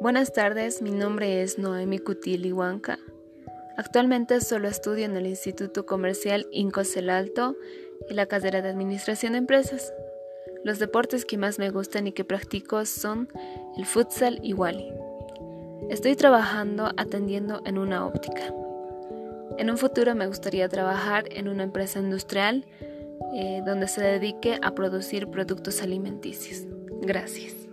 Buenas tardes, mi nombre es Noemi Cutili Huanca. Actualmente solo estudio en el Instituto Comercial Incosel Alto y la carrera de Administración de Empresas. Los deportes que más me gustan y que practico son el futsal y wally. Estoy trabajando atendiendo en una óptica. En un futuro me gustaría trabajar en una empresa industrial eh, donde se dedique a producir productos alimenticios. Gracias.